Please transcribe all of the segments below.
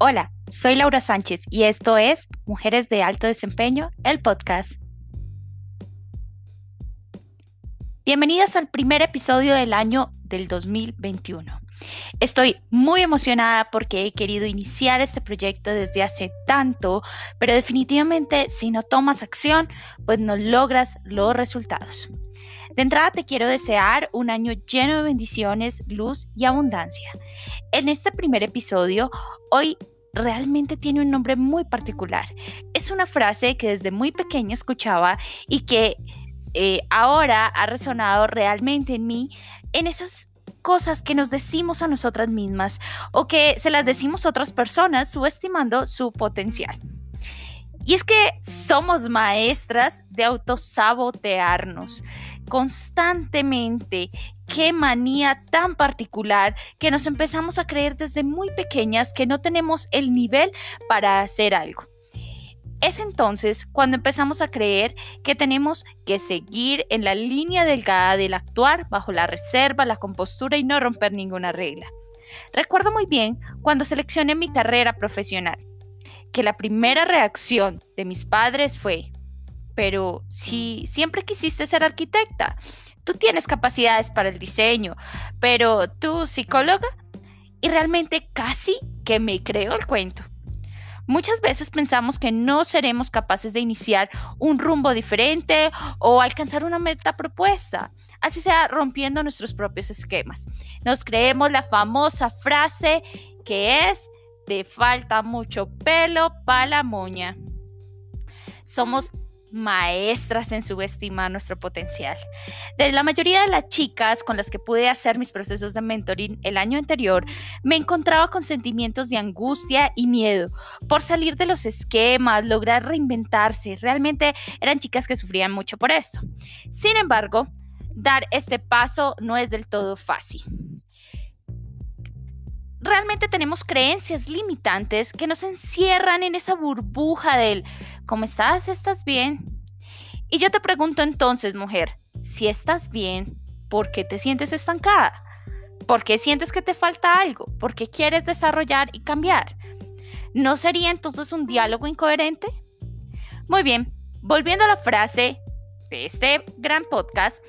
Hola, soy Laura Sánchez y esto es Mujeres de Alto Desempeño, el podcast. Bienvenidas al primer episodio del año del 2021. Estoy muy emocionada porque he querido iniciar este proyecto desde hace tanto, pero definitivamente si no tomas acción, pues no logras los resultados. De entrada te quiero desear un año lleno de bendiciones, luz y abundancia. En este primer episodio, hoy realmente tiene un nombre muy particular. Es una frase que desde muy pequeña escuchaba y que eh, ahora ha resonado realmente en mí en esas cosas que nos decimos a nosotras mismas o que se las decimos a otras personas subestimando su potencial. Y es que somos maestras de autosabotearnos constantemente. Qué manía tan particular que nos empezamos a creer desde muy pequeñas que no tenemos el nivel para hacer algo. Es entonces cuando empezamos a creer que tenemos que seguir en la línea delgada del actuar bajo la reserva, la compostura y no romper ninguna regla. Recuerdo muy bien cuando seleccioné mi carrera profesional que la primera reacción de mis padres fue, pero si siempre quisiste ser arquitecta, tú tienes capacidades para el diseño, pero tú psicóloga, y realmente casi que me creo el cuento. Muchas veces pensamos que no seremos capaces de iniciar un rumbo diferente o alcanzar una meta propuesta, así sea rompiendo nuestros propios esquemas. Nos creemos la famosa frase que es, te falta mucho pelo para la moña. Somos maestras en subestimar nuestro potencial. De la mayoría de las chicas con las que pude hacer mis procesos de mentoring el año anterior, me encontraba con sentimientos de angustia y miedo por salir de los esquemas, lograr reinventarse. Realmente eran chicas que sufrían mucho por esto. Sin embargo, dar este paso no es del todo fácil realmente tenemos creencias limitantes que nos encierran en esa burbuja del ¿cómo estás? ¿Estás bien? Y yo te pregunto entonces, mujer, si estás bien, ¿por qué te sientes estancada? ¿Por qué sientes que te falta algo? ¿Por qué quieres desarrollar y cambiar? ¿No sería entonces un diálogo incoherente? Muy bien, volviendo a la frase de este gran podcast,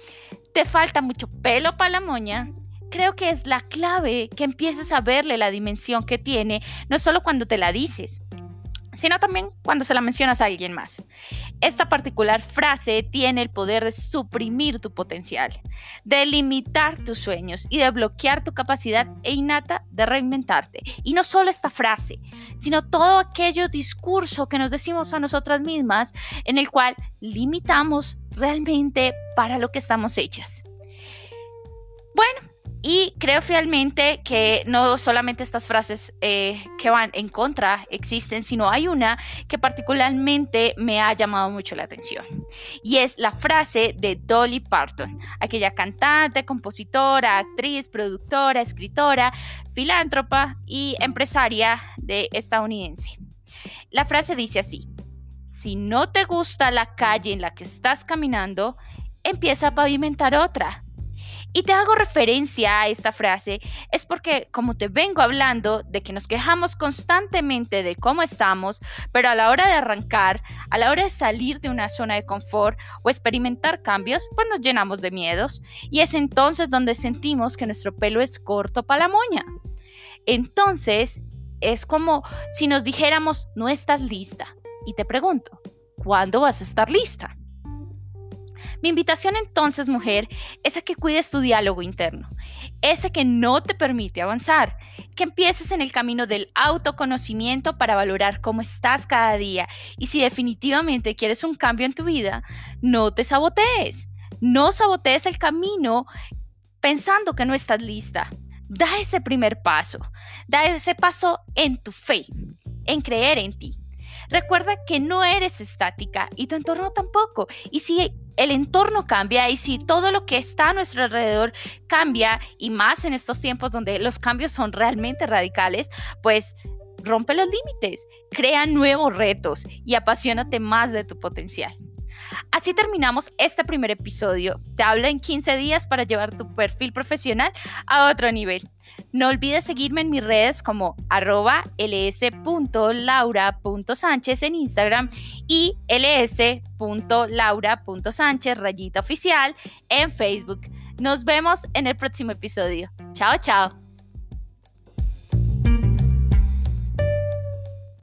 te falta mucho pelo para la moña creo que es la clave que empieces a verle la dimensión que tiene, no solo cuando te la dices, sino también cuando se la mencionas a alguien más. Esta particular frase tiene el poder de suprimir tu potencial, de limitar tus sueños y de bloquear tu capacidad e innata de reinventarte. Y no solo esta frase, sino todo aquello discurso que nos decimos a nosotras mismas en el cual limitamos realmente para lo que estamos hechas. Bueno, y creo fielmente que no solamente estas frases eh, que van en contra existen, sino hay una que particularmente me ha llamado mucho la atención. Y es la frase de Dolly Parton, aquella cantante, compositora, actriz, productora, escritora, filántropa y empresaria de estadounidense. La frase dice así, si no te gusta la calle en la que estás caminando, empieza a pavimentar otra y te hago referencia a esta frase es porque como te vengo hablando de que nos quejamos constantemente de cómo estamos, pero a la hora de arrancar, a la hora de salir de una zona de confort o experimentar cambios, pues nos llenamos de miedos y es entonces donde sentimos que nuestro pelo es corto para la moña. Entonces, es como si nos dijéramos, no estás lista. Y te pregunto, ¿cuándo vas a estar lista? Mi invitación entonces, mujer, es a que cuides tu diálogo interno, ese que no te permite avanzar, que empieces en el camino del autoconocimiento para valorar cómo estás cada día y si definitivamente quieres un cambio en tu vida, no te sabotees, no sabotees el camino pensando que no estás lista. Da ese primer paso, da ese paso en tu fe, en creer en ti. Recuerda que no eres estática y tu entorno tampoco. Y si el entorno cambia y si todo lo que está a nuestro alrededor cambia, y más en estos tiempos donde los cambios son realmente radicales, pues rompe los límites, crea nuevos retos y apasionate más de tu potencial. Así terminamos este primer episodio. Te hablo en 15 días para llevar tu perfil profesional a otro nivel. No olvides seguirme en mis redes como arroba ls.laura.sánchez en Instagram y ls.laura.sánchez rayita oficial en Facebook. Nos vemos en el próximo episodio. Chao, chao.